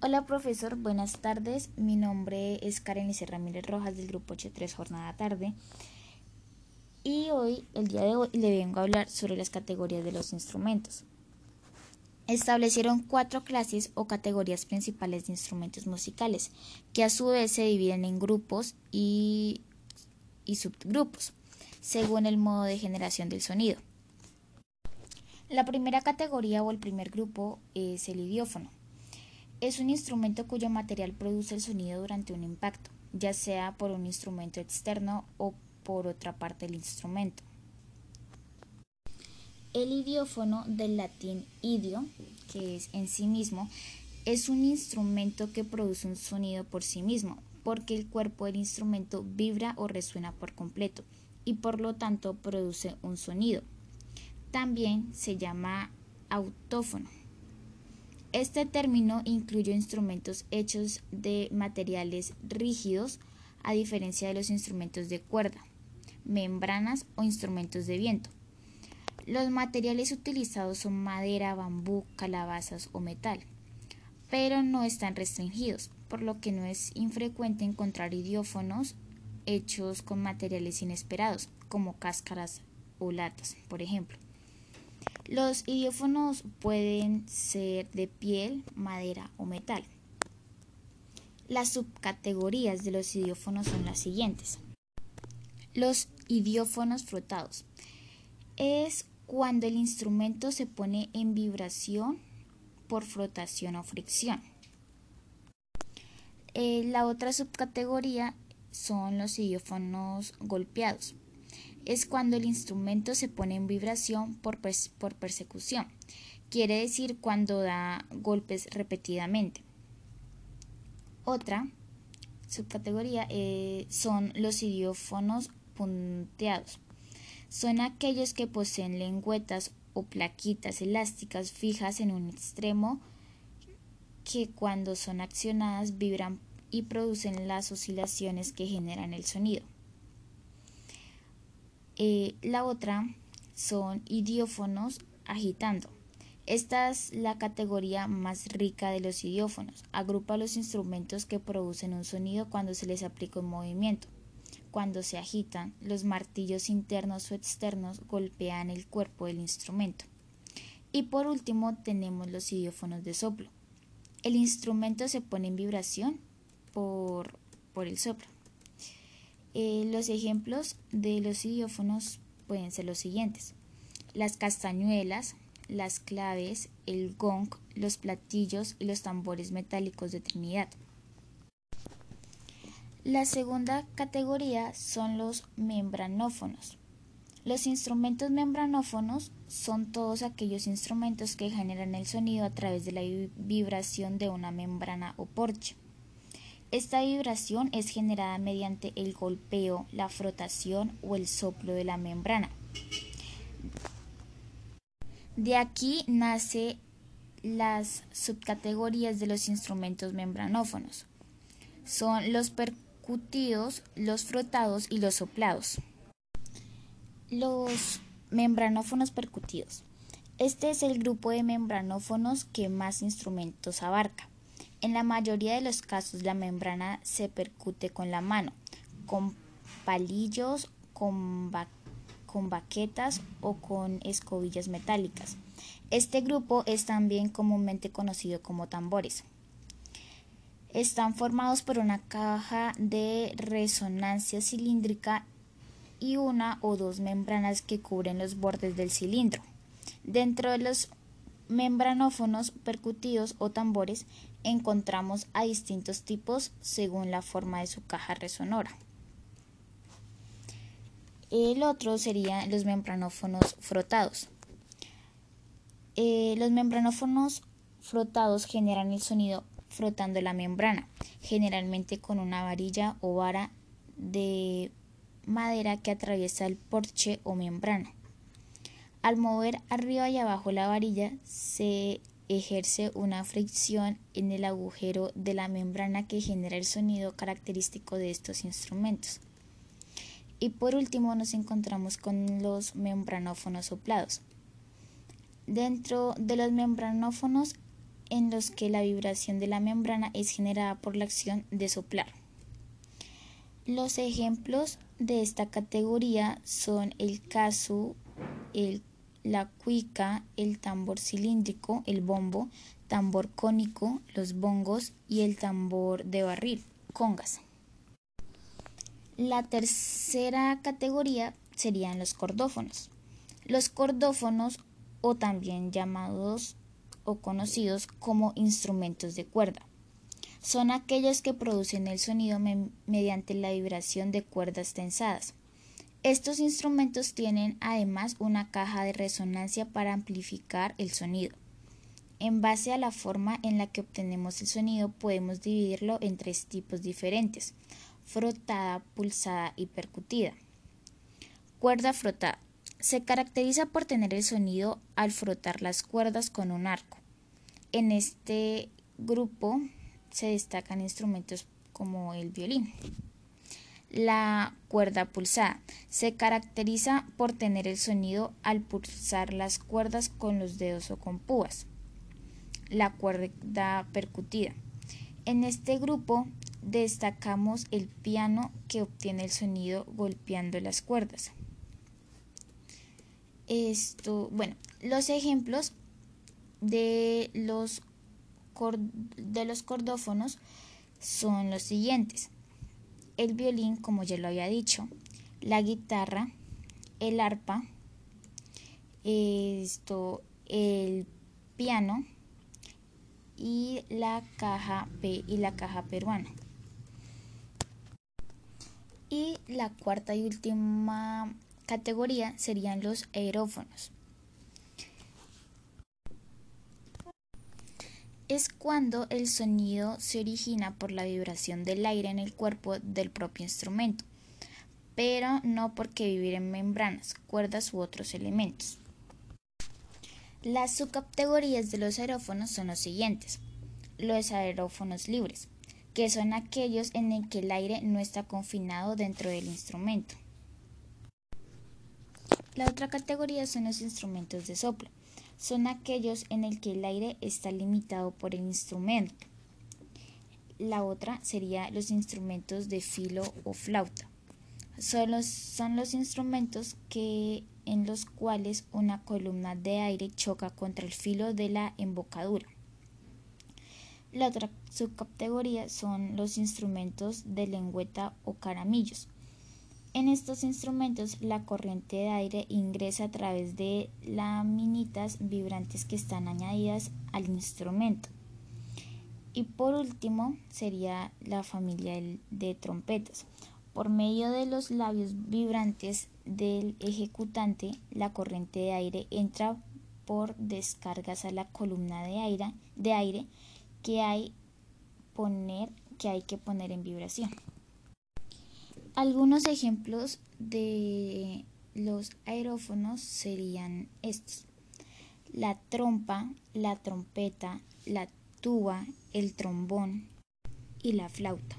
Hola profesor, buenas tardes. Mi nombre es Karen Lice Ramírez Rojas del grupo H3 Jornada Tarde. Y hoy, el día de hoy, le vengo a hablar sobre las categorías de los instrumentos. Establecieron cuatro clases o categorías principales de instrumentos musicales, que a su vez se dividen en grupos y, y subgrupos, según el modo de generación del sonido. La primera categoría o el primer grupo es el idiófono es un instrumento cuyo material produce el sonido durante un impacto, ya sea por un instrumento externo o por otra parte del instrumento. El idiófono del latín idio, que es en sí mismo, es un instrumento que produce un sonido por sí mismo, porque el cuerpo del instrumento vibra o resuena por completo y por lo tanto produce un sonido. También se llama autófono. Este término incluye instrumentos hechos de materiales rígidos, a diferencia de los instrumentos de cuerda, membranas o instrumentos de viento. Los materiales utilizados son madera, bambú, calabazas o metal, pero no están restringidos, por lo que no es infrecuente encontrar idiófonos hechos con materiales inesperados, como cáscaras o latas, por ejemplo. Los idiófonos pueden ser de piel, madera o metal. Las subcategorías de los idiófonos son las siguientes. Los idiófonos frotados. Es cuando el instrumento se pone en vibración por frotación o fricción. Eh, la otra subcategoría son los idiófonos golpeados es cuando el instrumento se pone en vibración por, persecución, quiere decir cuando da golpes repetidamente. Otra subcategoría eh, son los idiófonos punteados. Son aquellos que poseen lengüetas o plaquitas elásticas fijas en un extremo que cuando son accionadas vibran y producen las oscilaciones que generan el sonido. Eh, la otra son idiófonos agitando. Esta es la categoría más rica de los idiófonos. Agrupa los instrumentos que producen un sonido cuando se les aplica un movimiento. Cuando se agitan, los martillos internos o externos golpean el cuerpo del instrumento. Y por último tenemos los idiófonos de soplo. El instrumento se pone en vibración por, por el soplo. Eh, los ejemplos de los idiófonos pueden ser los siguientes. Las castañuelas, las claves, el gong, los platillos y los tambores metálicos de Trinidad. La segunda categoría son los membranófonos. Los instrumentos membranófonos son todos aquellos instrumentos que generan el sonido a través de la vibración de una membrana o porche. Esta vibración es generada mediante el golpeo, la frotación o el soplo de la membrana. De aquí nace las subcategorías de los instrumentos membranófonos. Son los percutidos, los frotados y los soplados. Los membranófonos percutidos. Este es el grupo de membranófonos que más instrumentos abarca. En la mayoría de los casos la membrana se percute con la mano, con palillos, con, baquetas o con escobillas metálicas. Este grupo es también comúnmente conocido como tambores. Están formados por una caja de resonancia cilíndrica y una o dos membranas que cubren los bordes del cilindro. Dentro de los membranófonos percutidos o tambores encontramos a distintos tipos según la forma de su caja resonora. El otro serían los membranófonos frotados. Eh, los membranófonos frotados generan el sonido frotando la membrana, generalmente con una varilla o vara de madera que atraviesa el porche o membrana. Al mover arriba y abajo la varilla se ejerce una fricción en el agujero de la membrana que genera el sonido característico de estos instrumentos. Y por último nos encontramos con los membranófonos soplados. Dentro de los membranófonos en los que la vibración de la membrana es generada por la acción de soplar. Los ejemplos de esta categoría son el caso, la cuica, el tambor cilíndrico, el bombo, tambor cónico, los bongos y el tambor de barril, congas. La tercera categoría serían los cordófonos. Los cordófonos, o también llamados o conocidos como instrumentos de cuerda, son aquellos que producen el sonido mediante la vibración de cuerdas tensadas. Estos instrumentos tienen además una caja de resonancia para amplificar el sonido. En base a la forma en la que obtenemos el sonido podemos dividirlo en tres tipos diferentes, frotada, pulsada y percutida. Cuerda frotada. Se caracteriza por tener el sonido al frotar las cuerdas con un arco. En este grupo se destacan instrumentos como el violín. La cuerda pulsada se caracteriza por tener el sonido al pulsar las cuerdas con los dedos o con púas la cuerda percutida. En este grupo destacamos el piano que obtiene el sonido golpeando las cuerdas. Esto, bueno, los ejemplos de los, de los cordófonos son los siguientes. El violín, como ya lo había dicho, la guitarra, el arpa, esto, el piano, y la caja P y la caja peruana. Y la cuarta y última categoría serían los aerófonos. Es cuando el sonido se origina por la vibración del aire en el cuerpo del propio instrumento, pero no porque vivir en membranas, cuerdas u otros elementos. Las subcategorías de los aerófonos son los siguientes. Los aerófonos libres, que son aquellos en el que el aire no está confinado dentro del instrumento. La otra categoría son los instrumentos de soplo. Son aquellos en el que el aire está limitado por el instrumento. La otra sería los instrumentos de filo o flauta. Son los, son los instrumentos que en los cuales una columna de aire choca contra el filo de la embocadura. La otra subcategoría son los instrumentos de lengüeta o caramillos. En estos instrumentos la corriente de aire ingresa a través de laminitas vibrantes que están añadidas al instrumento. Y por último sería la familia de trompetas. Por medio de los labios vibrantes del ejecutante, la corriente de aire entra por descargas a la columna de aire, que hay que poner en vibración. Algunos ejemplos de los aerófonos serían estos. La trompa, la trompeta, la tuba, el trombón y la flauta.